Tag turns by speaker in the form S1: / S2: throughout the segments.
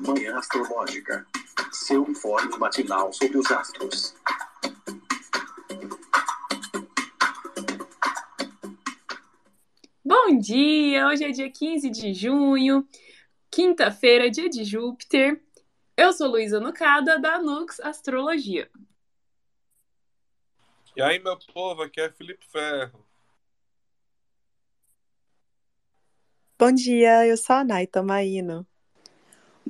S1: Manhã Astrológica. Seu informe matinal sobre os astros.
S2: Bom dia! Hoje é dia 15 de junho, quinta-feira, dia de Júpiter. Eu sou Luísa Nucada, da Nux Astrologia.
S3: E aí, meu povo, aqui é Felipe Ferro.
S4: Bom dia, eu sou a Nay Tomaino.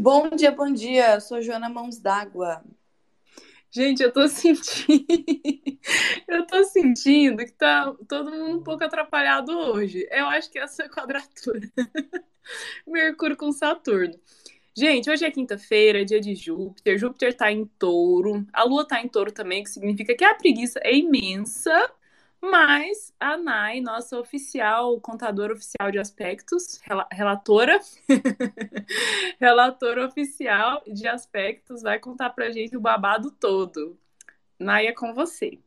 S5: Bom dia, bom dia. Eu sou Joana Mãos d'Água.
S2: Gente, eu tô sentindo. eu tô sentindo que tá todo mundo um pouco atrapalhado hoje. Eu acho que essa é a quadratura. Mercúrio com Saturno. Gente, hoje é quinta-feira, dia de Júpiter. Júpiter tá em touro. A Lua tá em touro também, que significa que a preguiça é imensa. Mas a Nai, nossa oficial, contadora oficial de aspectos, relatora, relatora oficial de aspectos, vai contar pra gente o babado todo. Nai, é com você.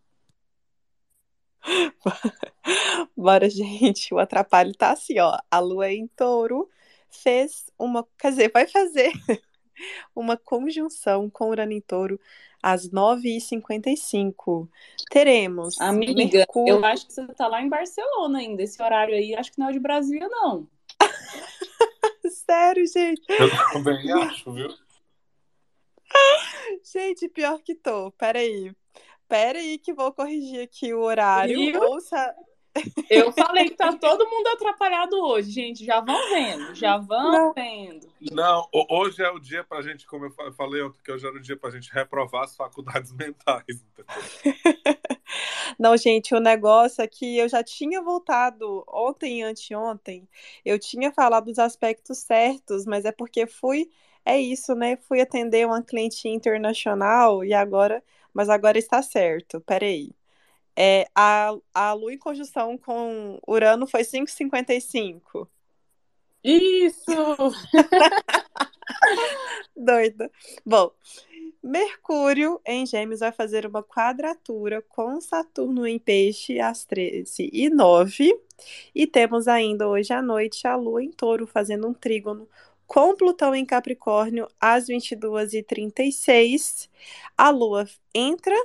S4: Bora, gente. O atrapalho tá assim, ó. A lua em touro fez uma. Quer dizer, vai fazer uma conjunção com Urano em touro às 9h55. Teremos.
S2: Amiga, Mercúrio... eu acho que você tá lá em Barcelona ainda. Esse horário aí, acho que não é de Brasília, não.
S4: Sério, gente.
S3: Eu também acho, viu?
S4: Gente, pior que tô. Peraí. Peraí que vou corrigir aqui o horário. Ouça.
S2: Eu falei que tá todo mundo atrapalhado hoje, gente. Já vão vendo, já vão não. vendo.
S3: Não, hoje é o dia pra gente, como eu falei ontem, que hoje era o dia pra gente reprovar as faculdades mentais.
S4: Não, gente, o negócio é que eu já tinha voltado ontem e anteontem. Eu tinha falado dos aspectos certos, mas é porque fui. É isso, né? Fui atender uma cliente internacional e agora. Mas agora está certo. Peraí. É, a, a Lua em conjunção com Urano foi 5,55.
S2: Isso!
S4: Doida. Bom, Mercúrio em Gêmeos vai fazer uma quadratura com Saturno em Peixe às 13 e 9. E temos ainda hoje à noite a Lua em Touro fazendo um trígono com Plutão em Capricórnio às 22h36. A Lua entra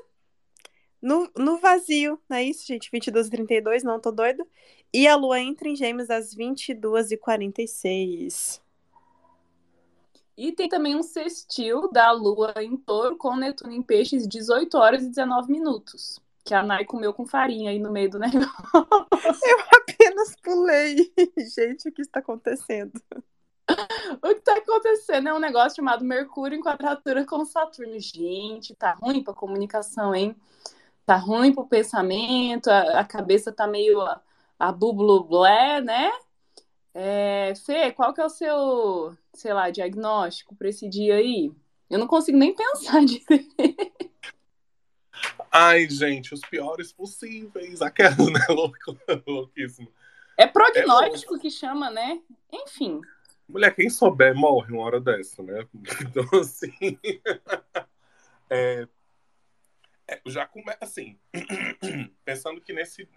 S4: no, no vazio, não é isso, gente? 22 e 32, não tô doida. E a lua entra em gêmeos às 22 e 46.
S2: E tem também um sextil da lua em touro com Netuno em peixes, 18 horas e 19 minutos. Que a Nai comeu com farinha aí no meio do negócio.
S4: Eu apenas pulei. Gente, o que está acontecendo?
S2: o que está acontecendo é um negócio chamado Mercúrio em quadratura com Saturno. Gente, tá ruim pra comunicação, hein? Tá ruim pro pensamento, a, a cabeça tá meio a, a blé, né? É, Fê, qual que é o seu, sei lá, diagnóstico para esse dia aí? Eu não consigo nem pensar direito.
S3: Ai, gente, os piores possíveis. Aquela, né? Louco, louquíssimo.
S2: É prognóstico é que chama, né? Enfim.
S3: Mulher, quem souber morre uma hora dessa, né? Então, assim. é, é, já começa assim, pensando que nesse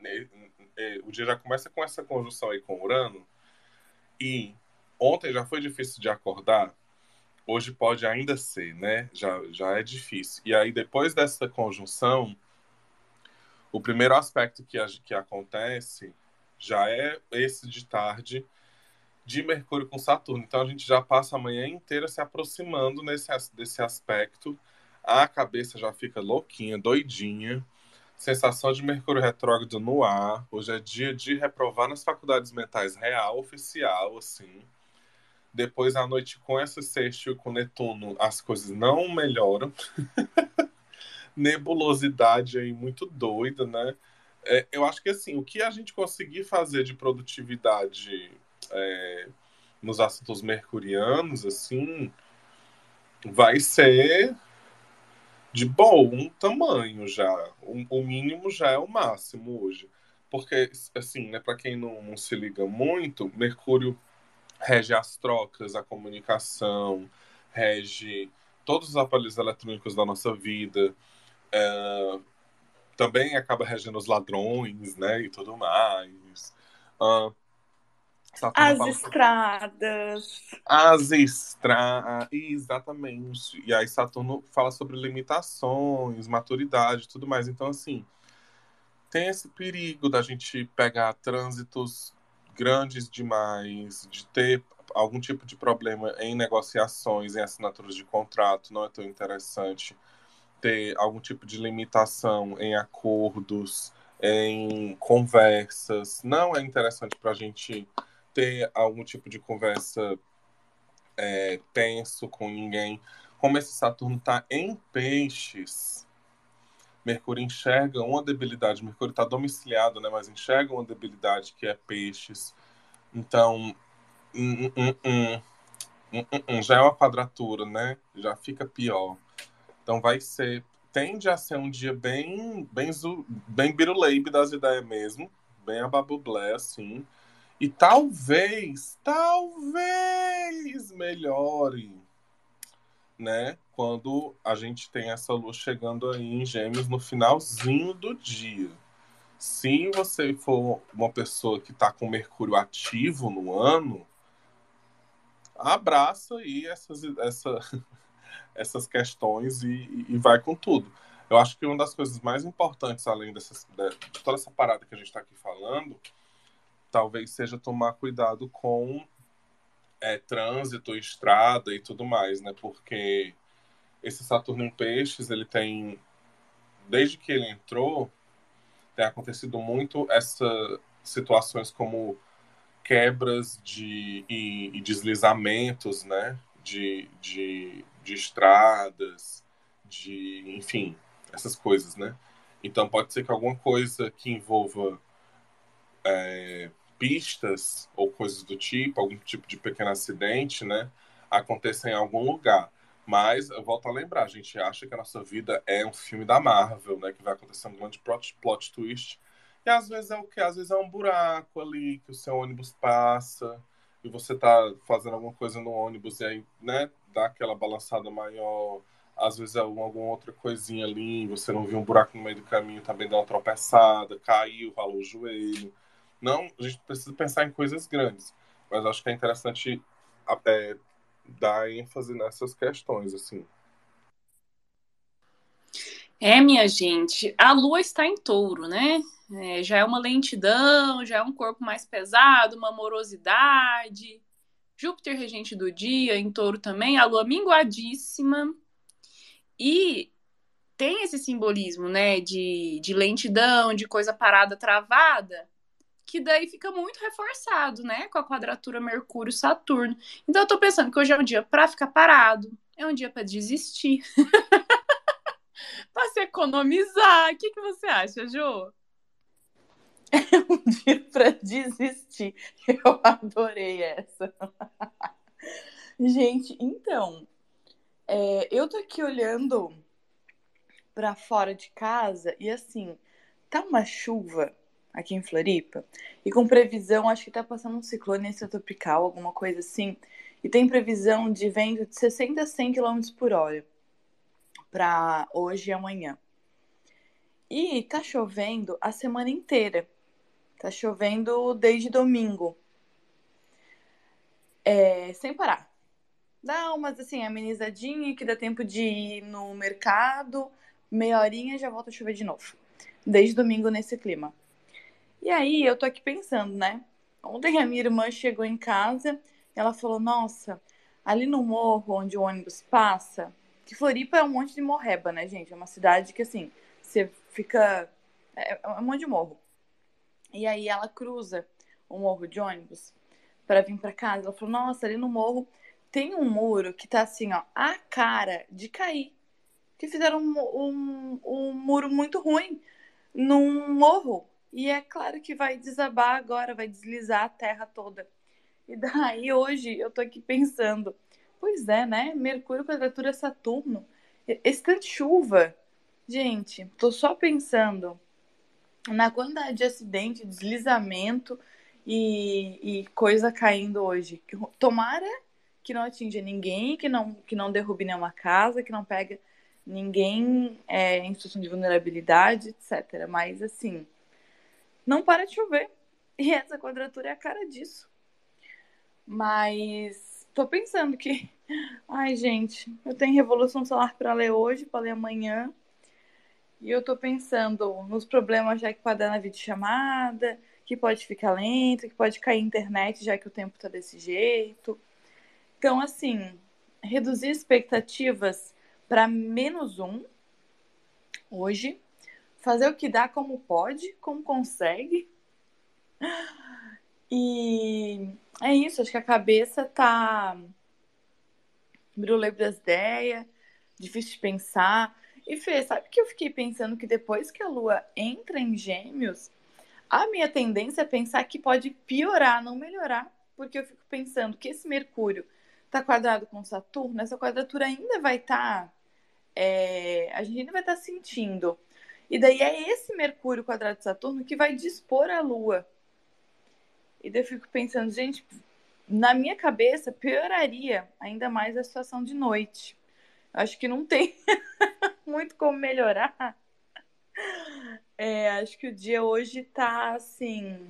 S3: é, o dia já começa com essa conjunção aí com Urano e ontem já foi difícil de acordar, hoje pode ainda ser, né? Já já é difícil. E aí depois dessa conjunção, o primeiro aspecto que, que acontece já é esse de tarde de Mercúrio com Saturno. Então a gente já passa a manhã inteira se aproximando nesse, desse aspecto a cabeça já fica louquinha, doidinha. Sensação de Mercúrio retrógrado no ar. Hoje é dia de reprovar nas faculdades mentais real, oficial, assim. Depois, à noite, com essa e com Netuno, as coisas não melhoram. Nebulosidade aí muito doida, né? É, eu acho que, assim, o que a gente conseguir fazer de produtividade é, nos assuntos mercurianos, assim, vai ser de bom tamanho já. O, mínimo já é o máximo hoje. Porque, assim, né, para quem não, não, se liga muito, Mercúrio rege as trocas, a comunicação, rege todos os aparelhos eletrônicos da nossa vida. É, também acaba regendo os ladrões, né, e tudo mais. Uh,
S5: As
S3: sobre-
S5: estradas.
S3: As estradas, exatamente. E aí Saturno fala sobre limitações, maturidade, tudo mais. Então, assim, tem esse perigo da gente pegar trânsitos grandes demais, de ter algum tipo de problema em negociações, em assinaturas de contrato, não é tão interessante. Ter algum tipo de limitação em acordos, em conversas, não é interessante para a gente ter algum tipo de conversa é, tenso com ninguém. Como esse Saturno está em peixes, Mercúrio enxerga uma debilidade. Mercúrio está domiciliado, né? Mas enxerga uma debilidade que é peixes. Então, hum, hum, hum, já é uma quadratura, né? Já fica pior. Então vai ser, tende a ser um dia bem, bem, bem biruleibe das ideias mesmo, bem ababublé, assim. E talvez, talvez melhore, né? Quando a gente tem essa lua chegando aí em Gêmeos no finalzinho do dia. Se você for uma pessoa que está com Mercúrio ativo no ano, abraça aí essas, essa, essas questões e, e vai com tudo. Eu acho que uma das coisas mais importantes, além dessas, de, de toda essa parada que a gente está aqui falando, talvez seja tomar cuidado com é, trânsito, estrada e tudo mais, né? Porque esse Saturno em Peixes, ele tem, desde que ele entrou, tem acontecido muito essas situações como quebras de, e, e deslizamentos, né? De, de, de estradas, de, enfim, essas coisas, né? Então pode ser que alguma coisa que envolva é, pistas ou coisas do tipo, algum tipo de pequeno acidente, né? Aconteça em algum lugar. Mas eu volto a lembrar, a gente acha que a nossa vida é um filme da Marvel, né? Que vai acontecer um grande plot, plot twist. E às vezes é o quê? Às vezes é um buraco ali que o seu ônibus passa e você tá fazendo alguma coisa no ônibus e aí, né, dá aquela balançada maior. Às vezes é alguma outra coisinha ali, você não viu um buraco no meio do caminho, também dá uma tropeçada, caiu, ralou o joelho. Não, a gente precisa pensar em coisas grandes, mas acho que é interessante é, dar ênfase nessas questões, assim.
S2: É, minha gente, a lua está em touro, né? É, já é uma lentidão, já é um corpo mais pesado, uma morosidade. Júpiter, regente do dia, em touro também, a lua minguadíssima. E tem esse simbolismo, né, de, de lentidão, de coisa parada, travada, que daí fica muito reforçado, né, com a quadratura Mercúrio-Saturno. Então eu tô pensando que hoje é um dia para ficar parado, é um dia para desistir. para se economizar. O que, que você acha, Jô?
S5: um dia para desistir. Eu adorei essa. Gente, então, é, eu tô aqui olhando para fora de casa e assim, tá uma chuva aqui em Floripa e com previsão, acho que tá passando um ciclone tropical, alguma coisa assim, e tem previsão de vento de 60 a 100 km por hora para hoje e amanhã. E tá chovendo a semana inteira. Tá chovendo desde domingo. É, sem parar. Dá umas assim, amenizadinha que dá tempo de ir no mercado, meia horinha já volta a chover de novo. Desde domingo nesse clima. E aí eu tô aqui pensando, né? Ontem a minha irmã chegou em casa ela falou: Nossa, ali no morro onde o ônibus passa, que Floripa é um monte de morreba, né, gente? É uma cidade que assim, você fica. É, é um monte de morro. E aí ela cruza o morro de ônibus para vir para casa. Ela falou: Nossa, ali no morro tem um muro que tá assim, ó, a cara de cair. Que fizeram um, um, um muro muito ruim num morro. E é claro que vai desabar agora, vai deslizar a terra toda. E daí hoje eu tô aqui pensando, pois é, né? Mercúrio quadratura Saturno. Esse tanto de chuva. Gente, tô só pensando na quantidade de acidente, deslizamento e, e coisa caindo hoje. Tomara que não atinja ninguém, que não, que não derrube nenhuma casa, que não pega ninguém é, em situação de vulnerabilidade, etc. Mas assim, não para de chover. E essa quadratura é a cara disso. Mas tô pensando que. Ai, gente, eu tenho Revolução Solar para ler hoje, para ler amanhã. E eu tô pensando nos problemas já que pode dar na videochamada, que pode ficar lento, que pode cair a internet já que o tempo tá desse jeito. Então, assim, reduzir expectativas para menos um hoje, fazer o que dá como pode, como consegue. E é isso, acho que a cabeça tá brulê das ideias, difícil de pensar. E Fê, sabe que eu fiquei pensando que depois que a Lua entra em Gêmeos, a minha tendência é pensar que pode piorar, não melhorar, porque eu fico pensando que esse Mercúrio está quadrado com Saturno, essa quadratura ainda vai estar. Tá, é, a gente ainda vai estar tá sentindo. E daí é esse Mercúrio quadrado Saturno que vai dispor a Lua. E daí eu fico pensando, gente, na minha cabeça pioraria ainda mais a situação de noite. Acho que não tem muito como melhorar. É, acho que o dia hoje tá assim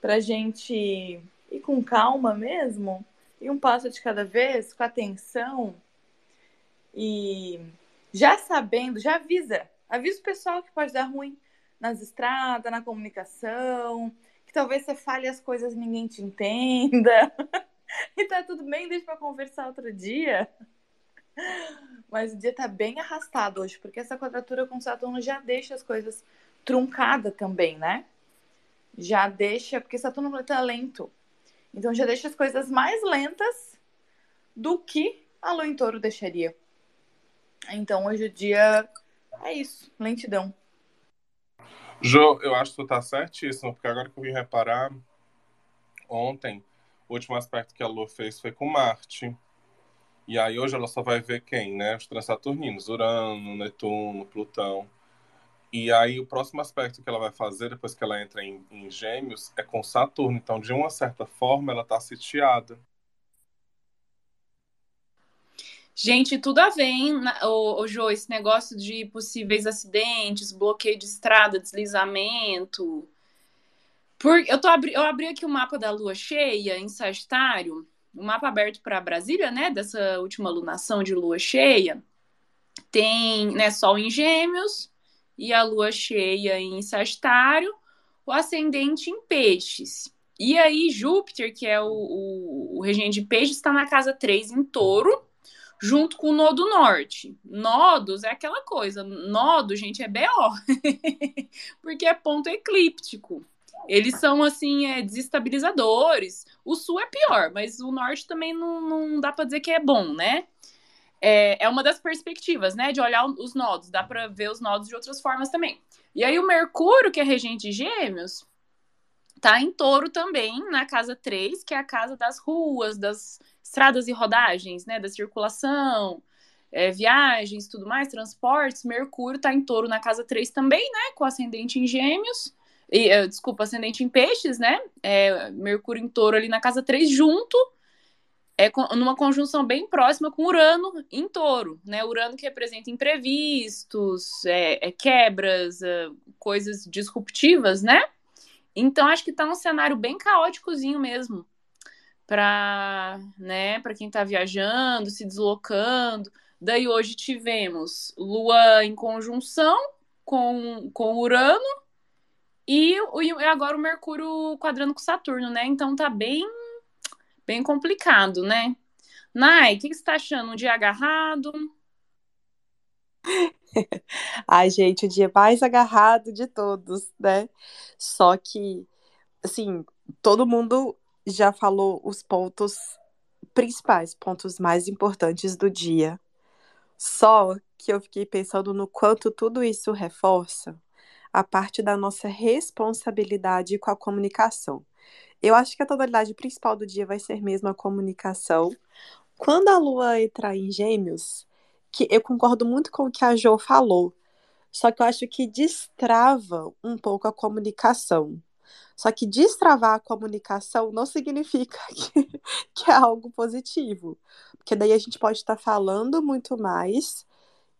S5: pra gente ir com calma mesmo e um passo de cada vez, com atenção e já sabendo, já avisa, avisa o pessoal que pode dar ruim nas estradas, na comunicação, que talvez você fale as coisas e ninguém te entenda. e tá tudo bem, deixa para conversar outro dia. Mas o dia tá bem arrastado hoje, porque essa quadratura com Saturno já deixa as coisas truncadas também, né? Já deixa, porque Saturno planeta lento. Então já deixa as coisas mais lentas do que a lua em touro deixaria. Então hoje o dia é isso, lentidão.
S3: Jo, eu acho que tu tá certíssimo, porque agora que eu vim reparar, ontem, o último aspecto que a Lua fez foi com Marte. E aí hoje ela só vai ver quem, né? Os transaturninos, Urano, Netuno, Plutão. E aí o próximo aspecto que ela vai fazer depois que ela entra em, em Gêmeos é com Saturno. Então, de uma certa forma, ela está sitiada.
S2: Gente, tudo a ver, hein, o, Jô, esse negócio de possíveis acidentes, bloqueio de estrada, deslizamento. Por, eu, tô abri, eu abri aqui o mapa da lua cheia em Sagitário, o mapa aberto para Brasília, né, dessa última lunação de lua cheia. Tem né, Sol em Gêmeos, e a lua cheia em Sagitário, o ascendente em Peixes. E aí, Júpiter, que é o, o, o regente de Peixes, está na casa 3 em Touro, junto com o Nodo Norte. Nodos é aquela coisa, nodo, gente, é BO, porque é ponto eclíptico. Eles são, assim, é, desestabilizadores. O sul é pior, mas o norte também não, não dá para dizer que é bom, né? é, é uma das perspectivas, né? De olhar os nodos. Dá para ver os nodos de outras formas também. E aí o Mercúrio, que é regente de gêmeos, tá em touro também, na casa 3, que é a casa das ruas, das estradas e rodagens, né? Da circulação, é, viagens, tudo mais, transportes. Mercúrio tá em touro na casa 3 também, né? Com ascendente em gêmeos. E, uh, desculpa, ascendente em peixes, né? É, Mercúrio em touro ali na casa 3, junto é numa conjunção bem próxima com Urano em touro, né? Urano que representa imprevistos, é, é quebras, é, coisas disruptivas, né? Então acho que tá um cenário bem caóticozinho mesmo para né, para quem está viajando, se deslocando. Daí hoje tivemos Lua em conjunção com, com Urano e, e agora o Mercúrio quadrando com Saturno, né? Então tá bem bem complicado, né? Nai, o que, você está achando? Um dia agarrado?
S4: Ai, gente, o dia mais agarrado de todos, né? Só que, assim, todo mundo já falou os pontos principais, pontos mais importantes do dia. Só que eu fiquei pensando no quanto tudo isso reforça a parte da nossa responsabilidade com a comunicação. Eu acho que a tonalidade principal do dia vai ser mesmo a comunicação. Quando a lua entrar em Gêmeos, que eu concordo muito com o que a Jo falou, só que eu acho que destrava um pouco a comunicação. Só que destravar a comunicação não significa que, que é algo positivo. Porque daí a gente pode estar falando muito mais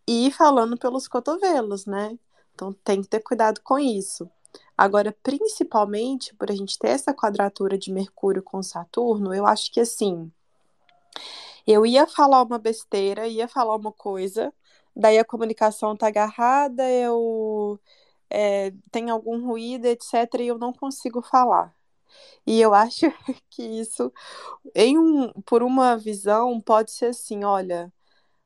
S4: e falando pelos cotovelos, né? Então tem que ter cuidado com isso. Agora, principalmente por a gente ter essa quadratura de Mercúrio com Saturno, eu acho que assim, eu ia falar uma besteira, ia falar uma coisa, daí a comunicação tá agarrada, eu é, tem algum ruído, etc., e eu não consigo falar. E eu acho que isso, em um, por uma visão, pode ser assim: olha,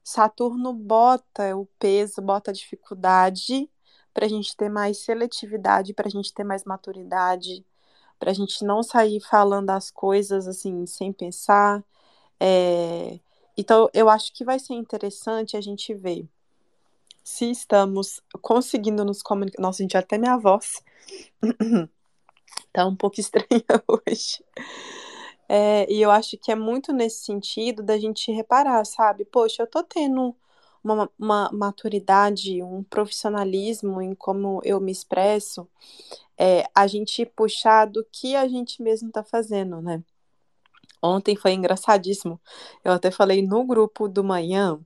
S4: Saturno bota o peso, bota a dificuldade para a gente ter mais seletividade, para a gente ter mais maturidade, para a gente não sair falando as coisas assim sem pensar. É... Então, eu acho que vai ser interessante a gente ver se estamos conseguindo nos comunicar. Nossa, gente, até minha voz tá um pouco estranha hoje. É, e eu acho que é muito nesse sentido da gente reparar, sabe? Poxa, eu tô tendo uma, uma maturidade, um profissionalismo em como eu me expresso, é, a gente puxar do que a gente mesmo tá fazendo, né? Ontem foi engraçadíssimo. Eu até falei no grupo do manhã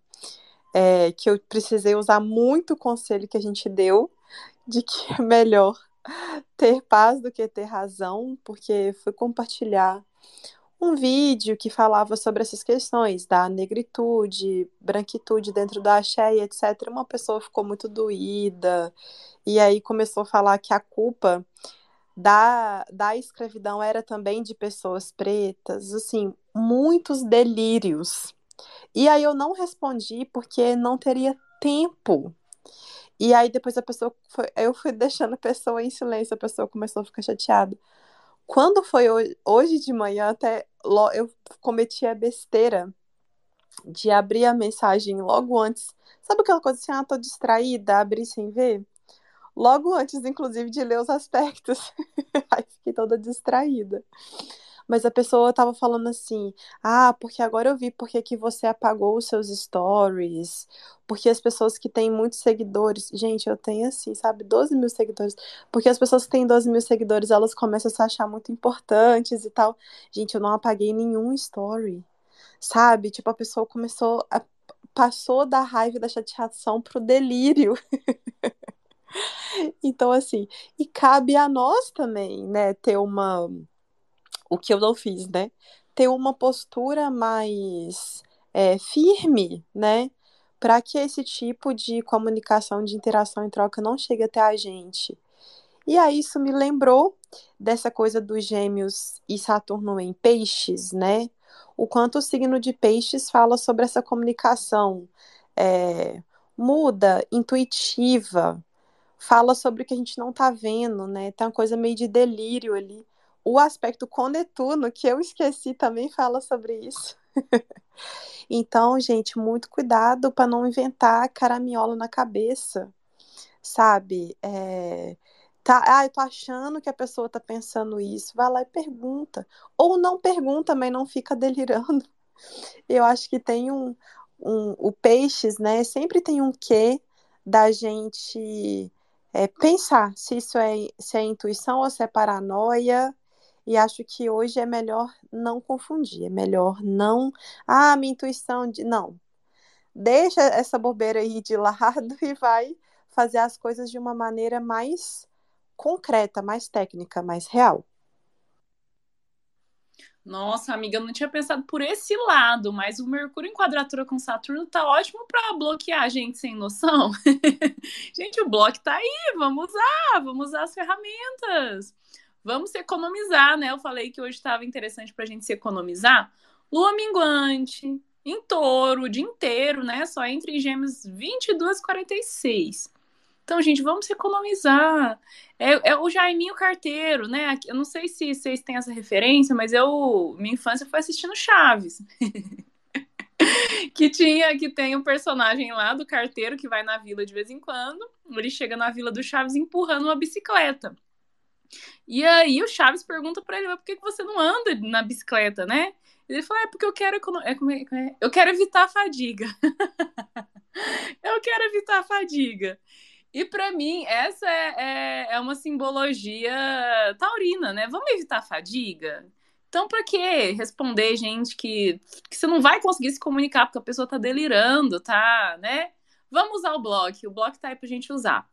S4: é, que eu precisei usar muito o conselho que a gente deu de que é melhor ter paz do que ter razão, porque fui compartilhar um vídeo que falava sobre essas questões da negritude, branquitude dentro da e etc. Uma pessoa ficou muito doída e aí começou a falar que a culpa da, da escravidão era também de pessoas pretas, assim, muitos delírios. E aí eu não respondi porque não teria tempo. E aí depois a pessoa foi, eu fui deixando a pessoa em silêncio, a pessoa começou a ficar chateada. Quando foi hoje, hoje de manhã, até eu cometi a besteira de abrir a mensagem logo antes. Sabe aquela coisa assim, ah, tô distraída, abri sem ver? Logo antes, inclusive, de ler os aspectos. Aí fiquei toda distraída mas a pessoa tava falando assim: ah, porque agora eu vi porque que você apagou os seus stories, porque as pessoas que têm muitos seguidores, gente, eu tenho assim, sabe, 12 mil seguidores, porque as pessoas que têm 12 mil seguidores, elas começam a se achar muito importantes e tal. Gente, eu não apaguei nenhum story, sabe? Tipo, a pessoa começou a passou da raiva e da chateação pro delírio. então, assim, e cabe a nós também, né, ter uma o que eu não fiz, né? Ter uma postura mais é, firme, né? Para que esse tipo de comunicação, de interação e troca não chegue até a gente. E aí isso me lembrou dessa coisa dos gêmeos e Saturno em peixes, né? O quanto o signo de peixes fala sobre essa comunicação é, muda, intuitiva, fala sobre o que a gente não tá vendo, né? Tem uma coisa meio de delírio ali o aspecto com Netuno, que eu esqueci, também fala sobre isso. então, gente, muito cuidado para não inventar caraminhola na cabeça, sabe? É, tá, ah, eu tô achando que a pessoa tá pensando isso. Vai lá e pergunta. Ou não pergunta, mas não fica delirando. Eu acho que tem um, um o peixes, né? Sempre tem um quê da gente é, pensar se isso é, se é intuição ou se é paranoia e acho que hoje é melhor não confundir, é melhor não. Ah, minha intuição de. Não. Deixa essa bobeira aí de lado e vai fazer as coisas de uma maneira mais concreta, mais técnica, mais real.
S2: Nossa, amiga, eu não tinha pensado por esse lado, mas o Mercúrio em quadratura com Saturno tá ótimo para bloquear a gente sem noção. gente, o bloco tá aí, vamos usar, vamos usar as ferramentas. Vamos economizar, né? Eu falei que hoje estava interessante para a gente se economizar. Lua minguante, em touro, o dia inteiro, né? Só entre gêmeos 22 e 46. Então, gente, vamos se economizar. É, é, o Jaiminho Carteiro, né? Eu não sei se vocês têm essa referência, mas eu, minha infância foi assistindo Chaves. que tinha, que tem um personagem lá do carteiro que vai na vila de vez em quando. Ele chega na vila do Chaves empurrando uma bicicleta. E aí o Chaves pergunta para ele, por que, você não anda na bicicleta, né? Ele fala, é porque eu quero, é, é, eu quero evitar a fadiga. eu quero evitar a fadiga. E para mim, essa é, é, é, uma simbologia taurina, né? Vamos evitar a fadiga? Então, para que responder gente que, que você não vai conseguir se comunicar porque a pessoa tá delirando, tá, né? Vamos usar o bloco. O bloco tá aí pra gente usar.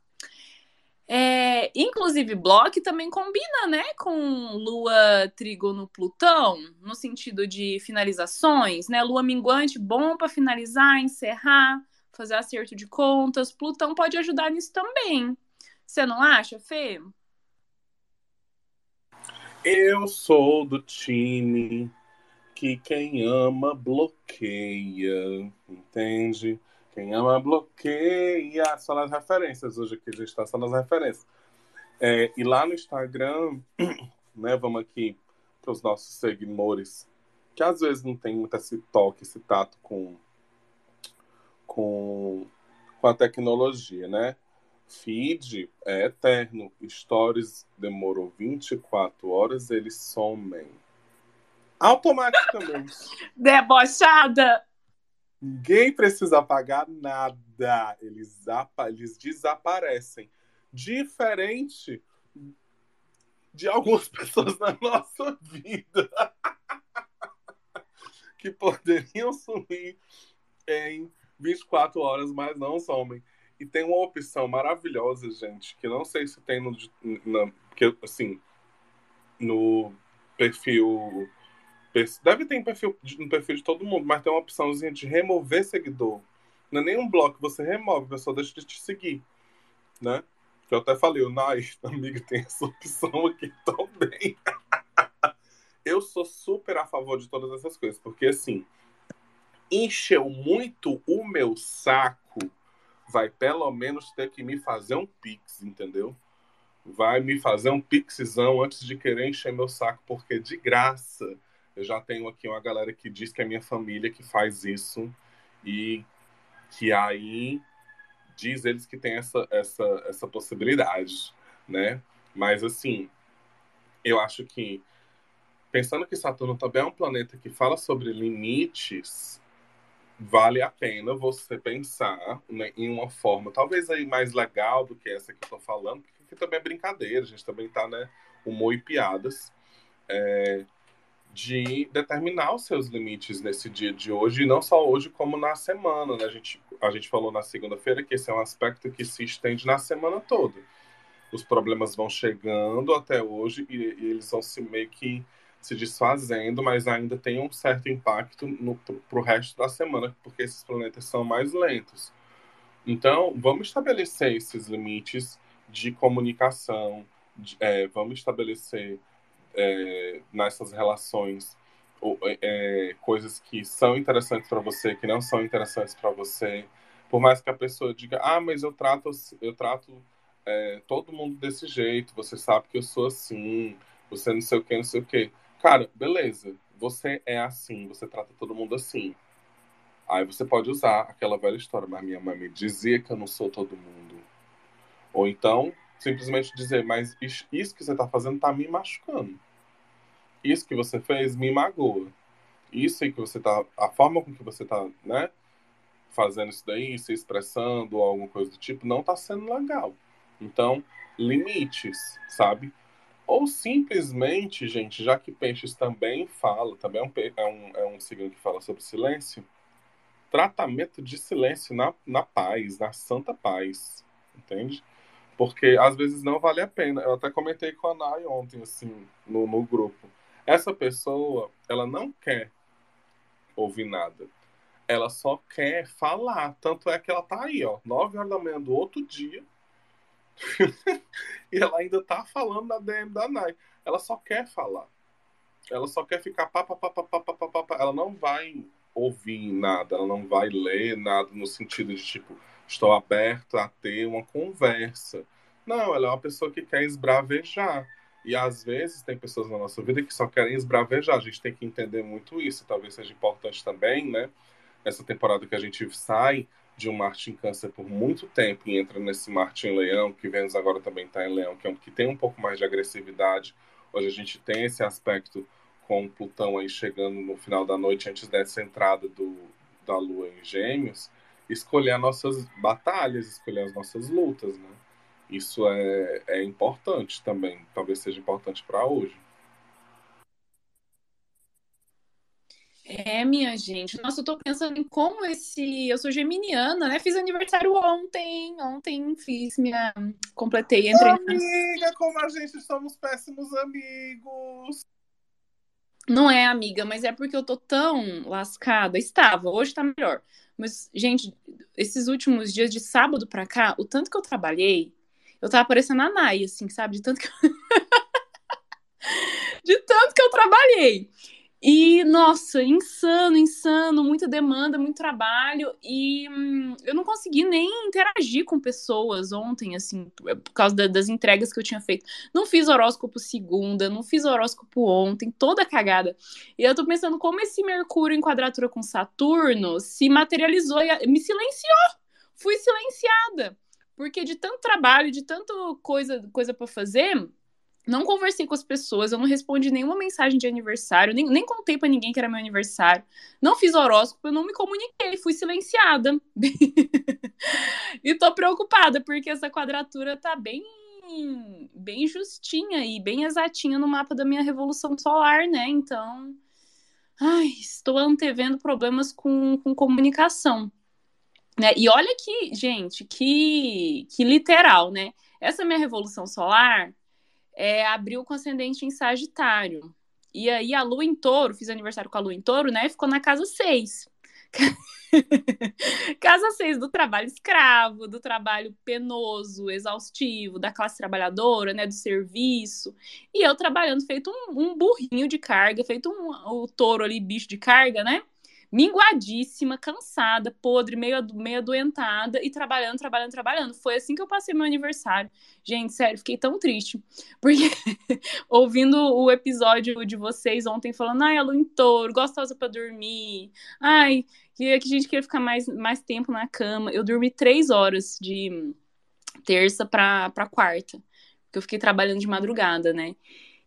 S2: É, inclusive, Block também combina, né, com Lua Trígono Plutão, no sentido de finalizações, né? Lua minguante, bom para finalizar, encerrar, fazer acerto de contas. Plutão pode ajudar nisso também. Você não acha, Fê?
S3: Eu sou do time que quem ama bloqueia, entende? Quem ama bloqueia. Só nas referências hoje aqui, a gente está só nas referências. É, e lá no Instagram, né, vamos aqui para os nossos seguidores, que às vezes não tem muito esse toque, esse tato com, com, com a tecnologia, né? Feed é eterno. Stories demorou 24 horas, eles somem. Automaticamente.
S2: Debochada!
S3: Ninguém precisa pagar nada. Eles, eles desaparecem. Diferente de algumas pessoas na nossa vida que poderiam sumir em 24 horas, mas não somem. E tem uma opção maravilhosa, gente, que não sei se tem no. Na, porque, assim, no perfil. Deve ter perfil, no perfil de todo mundo, mas tem uma opçãozinha de remover seguidor. Não é nenhum bloco, você remove, a pessoa deixa de te seguir. Né? Eu até falei, o Nai, amigo, tem essa opção aqui também. eu sou super a favor de todas essas coisas, porque assim, encheu muito o meu saco vai pelo menos ter que me fazer um pix, entendeu? Vai me fazer um pixzão antes de querer encher meu saco, porque de graça eu já tenho aqui uma galera que diz que é minha família que faz isso e que aí diz eles que tem essa, essa, essa possibilidade, né? Mas assim, eu acho que pensando que Saturno também é um planeta que fala sobre limites, vale a pena você pensar né, em uma forma talvez aí mais legal do que essa que eu tô falando, porque também é brincadeira, a gente também tá, né, humor e piadas, é, de determinar os seus limites nesse dia de hoje, e não só hoje, como na semana, né? A gente, a gente falou na segunda-feira que esse é um aspecto que se estende na semana toda. Os problemas vão chegando até hoje e, e eles vão se meio que se desfazendo, mas ainda tem um certo impacto para o resto da semana, porque esses planetas são mais lentos. Então, vamos estabelecer esses limites de comunicação, de, é, vamos estabelecer é, nessas relações é, coisas que são interessantes para você, que não são interessantes para você. Por mais que a pessoa diga, ah, mas eu trato, eu trato é, todo mundo desse jeito, você sabe que eu sou assim, você não sei o que, não sei o que. Cara, beleza. Você é assim, você trata todo mundo assim. Aí você pode usar aquela velha história, mas minha mãe me dizia que eu não sou todo mundo. Ou então, simplesmente dizer, mas isso que você tá fazendo tá me machucando. Isso que você fez me magoa. Isso aí que você tá. A forma com que você tá, né? Fazendo isso daí, se expressando ou alguma coisa do tipo, não tá sendo legal. Então, limites, sabe? Ou simplesmente, gente, já que Peixes também fala, também é um, é um, é um signo que fala sobre silêncio, tratamento de silêncio na, na paz, na santa paz, entende? Porque às vezes não vale a pena. Eu até comentei com a Nai ontem, assim, no, no grupo. Essa pessoa, ela não quer ouvir nada. Ela só quer falar. Tanto é que ela tá aí, ó, nove horas da manhã do outro dia, e ela ainda tá falando da DM da Nai. Ela só quer falar. Ela só quer ficar pá, pá, pá, pá, pá, pá, pá, pá. Ela não vai ouvir nada, ela não vai ler nada no sentido de tipo, estou aberto a ter uma conversa. Não, ela é uma pessoa que quer esbravejar. E às vezes tem pessoas na nossa vida que só querem esbravejar. A gente tem que entender muito isso. Talvez seja importante também, né? Essa temporada que a gente sai, de um Marte em Câncer por muito tempo e entra nesse Marte em Leão, que Vênus agora também está em Leão, que, é um, que tem um pouco mais de agressividade. Hoje a gente tem esse aspecto com Plutão aí chegando no final da noite, antes dessa entrada do, da Lua em Gêmeos, escolher as nossas batalhas, escolher as nossas lutas, né? Isso é, é importante também, talvez seja importante para hoje.
S2: É, minha gente. Nossa, eu tô pensando em como esse. Eu sou geminiana, né? Fiz aniversário ontem. Ontem fiz minha. Completei. Entrei.
S3: Amiga, como a gente somos péssimos amigos.
S2: Não é, amiga, mas é porque eu tô tão lascada. Estava, hoje tá melhor. Mas, gente, esses últimos dias de sábado pra cá, o tanto que eu trabalhei, eu tava parecendo a Nai, assim, sabe? De tanto que eu... de tanto que eu trabalhei. E, nossa, insano, insano, muita demanda, muito trabalho. E hum, eu não consegui nem interagir com pessoas ontem, assim, por causa da, das entregas que eu tinha feito. Não fiz horóscopo segunda, não fiz horóscopo ontem, toda cagada. E eu tô pensando como esse Mercúrio em quadratura com Saturno se materializou e me silenciou. Fui silenciada. Porque de tanto trabalho, de tanta coisa, coisa para fazer não conversei com as pessoas, eu não respondi nenhuma mensagem de aniversário, nem, nem contei para ninguém que era meu aniversário. Não fiz horóscopo, eu não me comuniquei, fui silenciada. e tô preocupada, porque essa quadratura tá bem bem justinha e bem exatinha no mapa da minha revolução solar, né? Então, ai, estou antevendo problemas com, com comunicação. Né? E olha que, gente, que, que literal, né? Essa minha revolução solar é, abriu com ascendente em Sagitário. E aí a lua em touro, fiz aniversário com a lua em touro, né? Ficou na casa 6. casa 6 do trabalho escravo, do trabalho penoso, exaustivo, da classe trabalhadora, né? Do serviço. E eu trabalhando feito um, um burrinho de carga, feito um, o touro ali, bicho de carga, né? Minguadíssima, cansada, podre, meio, meio adoentada e trabalhando, trabalhando, trabalhando. Foi assim que eu passei meu aniversário. Gente, sério, fiquei tão triste. Porque ouvindo o episódio de vocês ontem falando, ai, a lua em touro, gostosa para dormir. Ai, que, a gente queria ficar mais, mais tempo na cama. Eu dormi três horas de terça para quarta. Porque eu fiquei trabalhando de madrugada, né?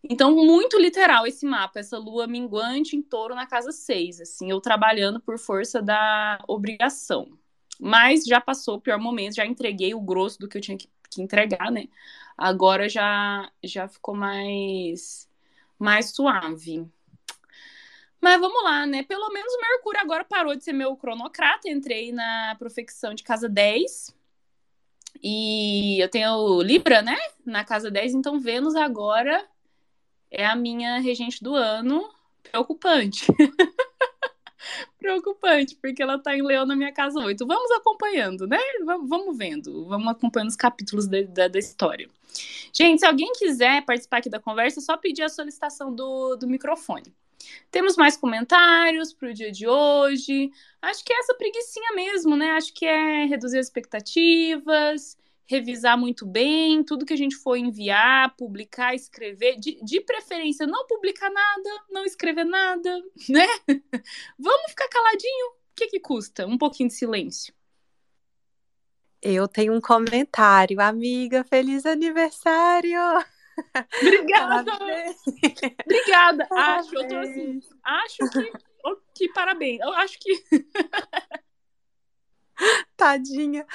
S2: Então, muito literal esse mapa, essa lua minguante em touro na casa 6, assim, eu trabalhando por força da obrigação. Mas já passou o pior momento, já entreguei o grosso do que eu tinha que, que entregar, né? Agora já já ficou mais mais suave. Mas vamos lá, né? Pelo menos o Mercúrio agora parou de ser meu cronocrata. Entrei na profecção de casa 10. E eu tenho Libra, né? Na casa 10, então Vênus agora é a minha regente do ano. Preocupante. Preocupante, porque ela tá em Leão na minha casa 8. Vamos acompanhando, né? Vamos vendo, vamos acompanhando os capítulos da história. Gente, se alguém quiser participar aqui da conversa, é só pedir a solicitação do, do microfone. Temos mais comentários para o dia de hoje. Acho que é essa preguiçinha mesmo, né? Acho que é reduzir as expectativas, revisar muito bem tudo que a gente for enviar, publicar, escrever, de, de preferência não publicar nada, não escrever nada, né? Vamos ficar caladinho. O que, que custa? Um pouquinho de silêncio.
S4: Eu tenho um comentário, amiga, feliz aniversário!
S2: Obrigada! Obrigada! Parabéns. Acho, eu tô assim, acho que, que parabéns. Eu acho que
S4: Tadinha.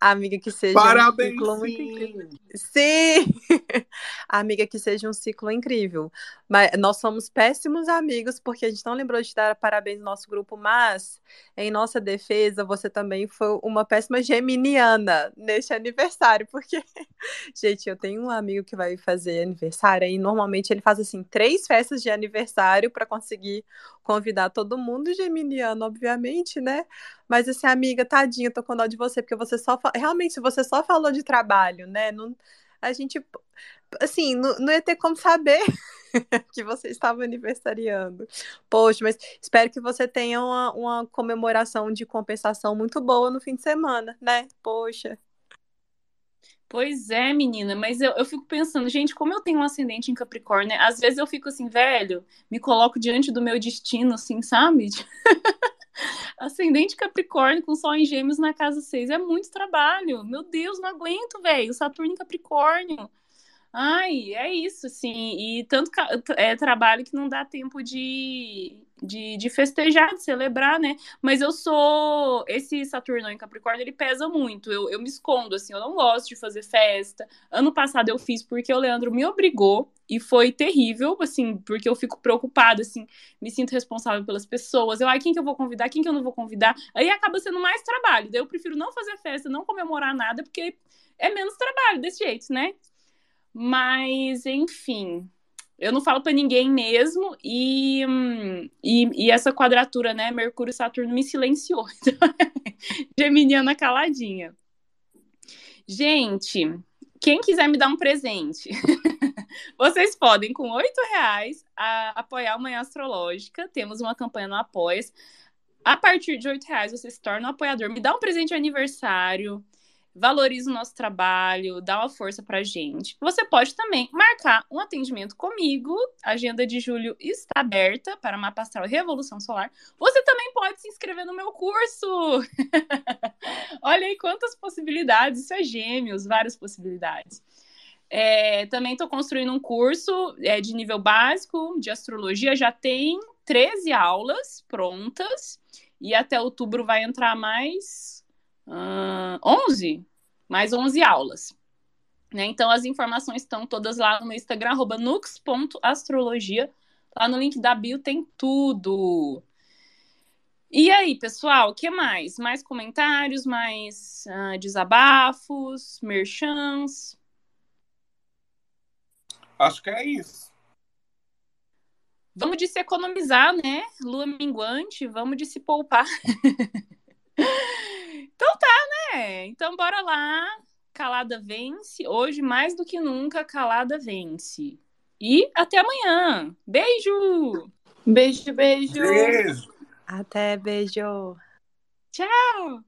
S4: Amiga, que seja
S3: Parabéns,
S4: um ciclo sim. muito incrível. Sim! Amiga, que seja um ciclo incrível. Mas nós somos péssimos amigos porque a gente não lembrou de dar parabéns no nosso grupo, mas em nossa defesa, você também foi uma péssima geminiana neste aniversário, porque, gente, eu tenho um amigo que vai fazer aniversário e normalmente ele faz assim três festas de aniversário para conseguir convidar todo mundo geminiano, obviamente, né? Mas assim, amiga, tadinha, tô com dó de você, porque você só. Realmente, você só falou de trabalho, né? Não, a gente. Assim, não, não ia ter como saber que você estava aniversariando. Poxa, mas espero que você tenha uma, uma comemoração de compensação muito boa no fim de semana, né? Poxa.
S2: Pois é, menina, mas eu, eu fico pensando, gente, como eu tenho um ascendente em Capricórnio, né? às vezes eu fico assim, velho, me coloco diante do meu destino, assim, sabe? Ascendente Capricórnio com Sol em Gêmeos na casa 6 é muito trabalho. Meu Deus, não aguento, velho. Saturno em Capricórnio. Ai, é isso, assim. E tanto é trabalho que não dá tempo de, de, de, festejar, de celebrar, né? Mas eu sou. Esse Saturno em Capricórnio, ele pesa muito. Eu, eu me escondo, assim, eu não gosto de fazer festa. Ano passado eu fiz porque o Leandro me obrigou e foi terrível, assim, porque eu fico preocupada, assim, me sinto responsável pelas pessoas. Eu, ai, quem que eu vou convidar, quem que eu não vou convidar? Aí acaba sendo mais trabalho. Daí eu prefiro não fazer festa, não comemorar nada, porque é menos trabalho desse jeito, né? Mas, enfim, eu não falo para ninguém mesmo e, e, e, essa quadratura, né, Mercúrio e Saturno me silenciou. Então, Geminiana caladinha. Gente, quem quiser me dar um presente, vocês podem, com oito reais, a, apoiar a Manhã Astrológica. Temos uma campanha no Apoia. A partir de oito reais, você se torna um apoiador. Me dá um presente de aniversário valoriza o nosso trabalho, dá uma força pra gente. Você pode também marcar um atendimento comigo. A agenda de julho está aberta para Mapa Astral Revolução Solar. Você também pode se inscrever no meu curso. Olha aí quantas possibilidades. Isso é gêmeos, várias possibilidades. É, também estou construindo um curso é, de nível básico de astrologia. Já tem 13 aulas prontas. E até outubro vai entrar mais uh, 11, mais 11 aulas. Né? Então, as informações estão todas lá no Instagram, nux.astrologia. Lá no link da bio tem tudo. E aí, pessoal, o que mais? Mais comentários, mais uh, desabafos, merchans?
S3: Acho que é isso.
S2: Vamos de se economizar, né? Lua minguante, vamos de se poupar. Então tá, né? Então bora lá. Calada vence. Hoje, mais do que nunca, Calada vence. E até amanhã. Beijo!
S5: Beijo, beijo.
S3: Beijo.
S4: Até beijo.
S2: Tchau.